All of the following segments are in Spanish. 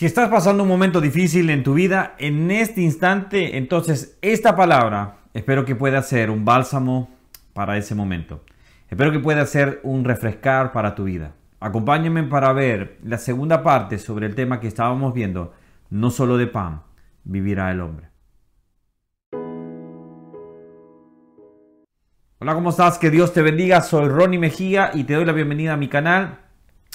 Si estás pasando un momento difícil en tu vida, en este instante, entonces esta palabra espero que pueda ser un bálsamo para ese momento. Espero que pueda ser un refrescar para tu vida. Acompáñame para ver la segunda parte sobre el tema que estábamos viendo. No solo de pan vivirá el hombre. Hola, ¿cómo estás? Que Dios te bendiga. Soy Ronnie Mejía y te doy la bienvenida a mi canal.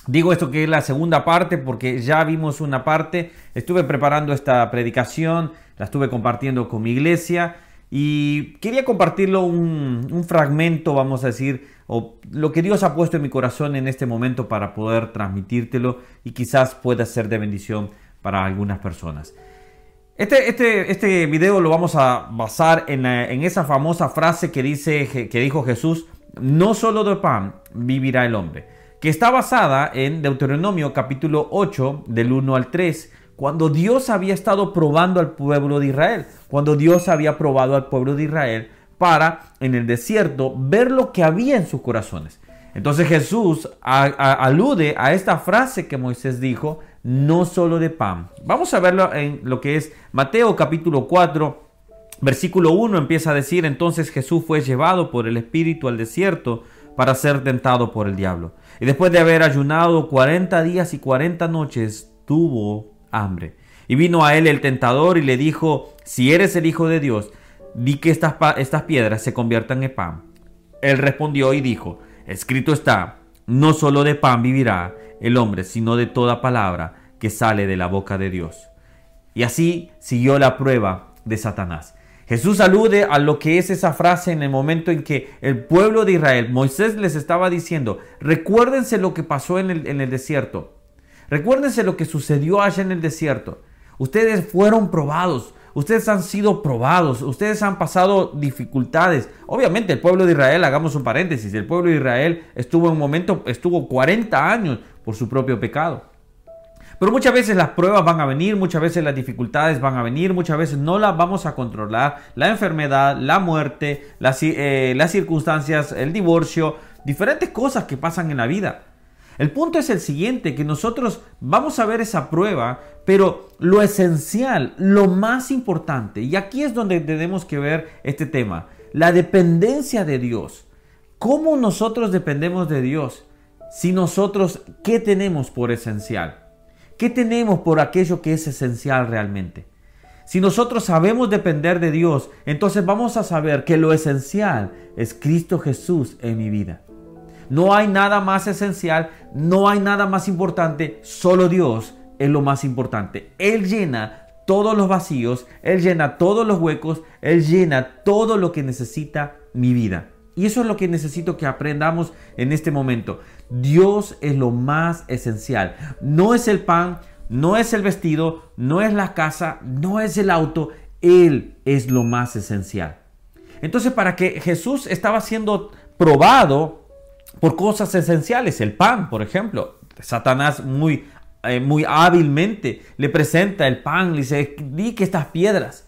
Digo esto que es la segunda parte porque ya vimos una parte. Estuve preparando esta predicación, la estuve compartiendo con mi iglesia y quería compartirlo un, fragmento, vamos a decir, o lo que Dios ha puesto en mi corazón en este momento para poder transmitírtelo y quizás pueda ser de bendición para algunas personas. Este, este, este video lo vamos a basar en, en esa famosa frase que, dice, que dijo Jesús, no solo de pan vivirá el hombre que está basada en Deuteronomio capítulo 8 del 1 al 3, cuando Dios había estado probando al pueblo de Israel, cuando Dios había probado al pueblo de Israel para en el desierto ver lo que había en sus corazones. Entonces Jesús alude a esta frase que Moisés dijo, no solo de pan. Vamos a verlo en lo que es Mateo capítulo 4, versículo 1 empieza a decir, entonces Jesús fue llevado por el Espíritu al desierto para ser tentado por el diablo. Y después de haber ayunado 40 días y 40 noches, tuvo hambre. Y vino a él el tentador y le dijo, si eres el Hijo de Dios, di que estas, estas piedras se conviertan en pan. Él respondió y dijo, escrito está, no solo de pan vivirá el hombre, sino de toda palabra que sale de la boca de Dios. Y así siguió la prueba de Satanás. Jesús alude a lo que es esa frase en el momento en que el pueblo de Israel, Moisés les estaba diciendo, recuérdense lo que pasó en el, en el desierto, recuérdense lo que sucedió allá en el desierto. Ustedes fueron probados, ustedes han sido probados, ustedes han pasado dificultades. Obviamente el pueblo de Israel, hagamos un paréntesis, el pueblo de Israel estuvo en un momento, estuvo 40 años por su propio pecado. Pero muchas veces las pruebas van a venir, muchas veces las dificultades van a venir, muchas veces no las vamos a controlar. La enfermedad, la muerte, las, eh, las circunstancias, el divorcio, diferentes cosas que pasan en la vida. El punto es el siguiente, que nosotros vamos a ver esa prueba, pero lo esencial, lo más importante, y aquí es donde tenemos que ver este tema, la dependencia de Dios. ¿Cómo nosotros dependemos de Dios? Si nosotros, ¿qué tenemos por esencial? ¿Qué tenemos por aquello que es esencial realmente? Si nosotros sabemos depender de Dios, entonces vamos a saber que lo esencial es Cristo Jesús en mi vida. No hay nada más esencial, no hay nada más importante, solo Dios es lo más importante. Él llena todos los vacíos, Él llena todos los huecos, Él llena todo lo que necesita mi vida. Y eso es lo que necesito que aprendamos en este momento. Dios es lo más esencial. No es el pan, no es el vestido, no es la casa, no es el auto. Él es lo más esencial. Entonces, para que Jesús estaba siendo probado por cosas esenciales, el pan, por ejemplo, Satanás muy, eh, muy hábilmente le presenta el pan, le dice, di que estas piedras.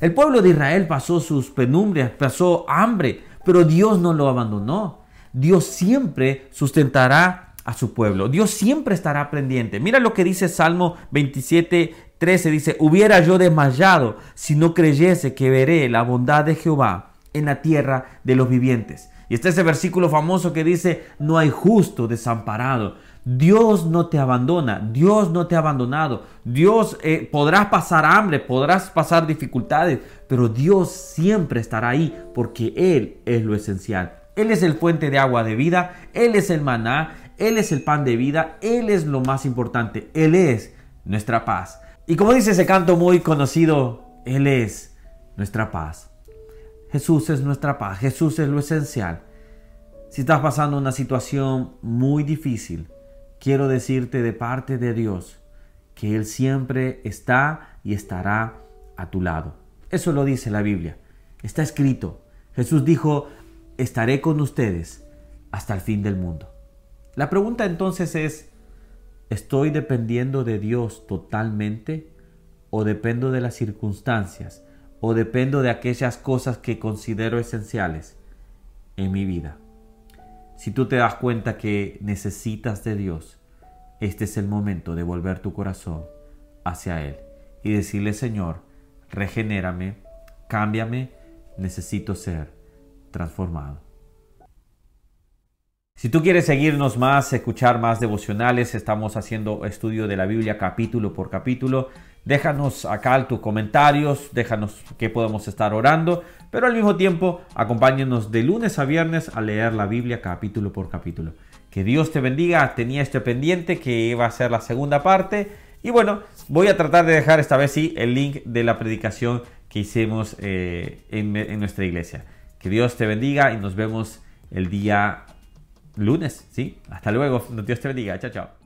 El pueblo de Israel pasó sus penumbrias, pasó hambre, pero Dios no lo abandonó. Dios siempre sustentará a su pueblo. Dios siempre estará pendiente. Mira lo que dice Salmo 27, 13. Dice, hubiera yo desmayado si no creyese que veré la bondad de Jehová en la tierra de los vivientes. Y está ese versículo famoso que dice, no hay justo desamparado. Dios no te abandona, Dios no te ha abandonado. Dios eh, podrás pasar hambre, podrás pasar dificultades, pero Dios siempre estará ahí porque Él es lo esencial. Él es el fuente de agua de vida, Él es el maná, Él es el pan de vida, Él es lo más importante, Él es nuestra paz. Y como dice ese canto muy conocido, Él es nuestra paz. Jesús es nuestra paz, Jesús es lo esencial. Si estás pasando una situación muy difícil, quiero decirte de parte de Dios que Él siempre está y estará a tu lado. Eso lo dice la Biblia. Está escrito. Jesús dijo, estaré con ustedes hasta el fin del mundo. La pregunta entonces es, ¿estoy dependiendo de Dios totalmente o dependo de las circunstancias o dependo de aquellas cosas que considero esenciales en mi vida? Si tú te das cuenta que necesitas de Dios, este es el momento de volver tu corazón hacia Él y decirle, Señor, regenérame, cámbiame, necesito ser transformado. Si tú quieres seguirnos más, escuchar más devocionales, estamos haciendo estudio de la Biblia capítulo por capítulo. Déjanos acá tus comentarios, déjanos qué podemos estar orando, pero al mismo tiempo acompáñenos de lunes a viernes a leer la Biblia capítulo por capítulo. Que Dios te bendiga, tenía este pendiente que iba a ser la segunda parte. Y bueno, voy a tratar de dejar esta vez sí el link de la predicación que hicimos eh, en, en nuestra iglesia. Que Dios te bendiga y nos vemos el día lunes, ¿sí? Hasta luego. Dios te bendiga. Chao, chao.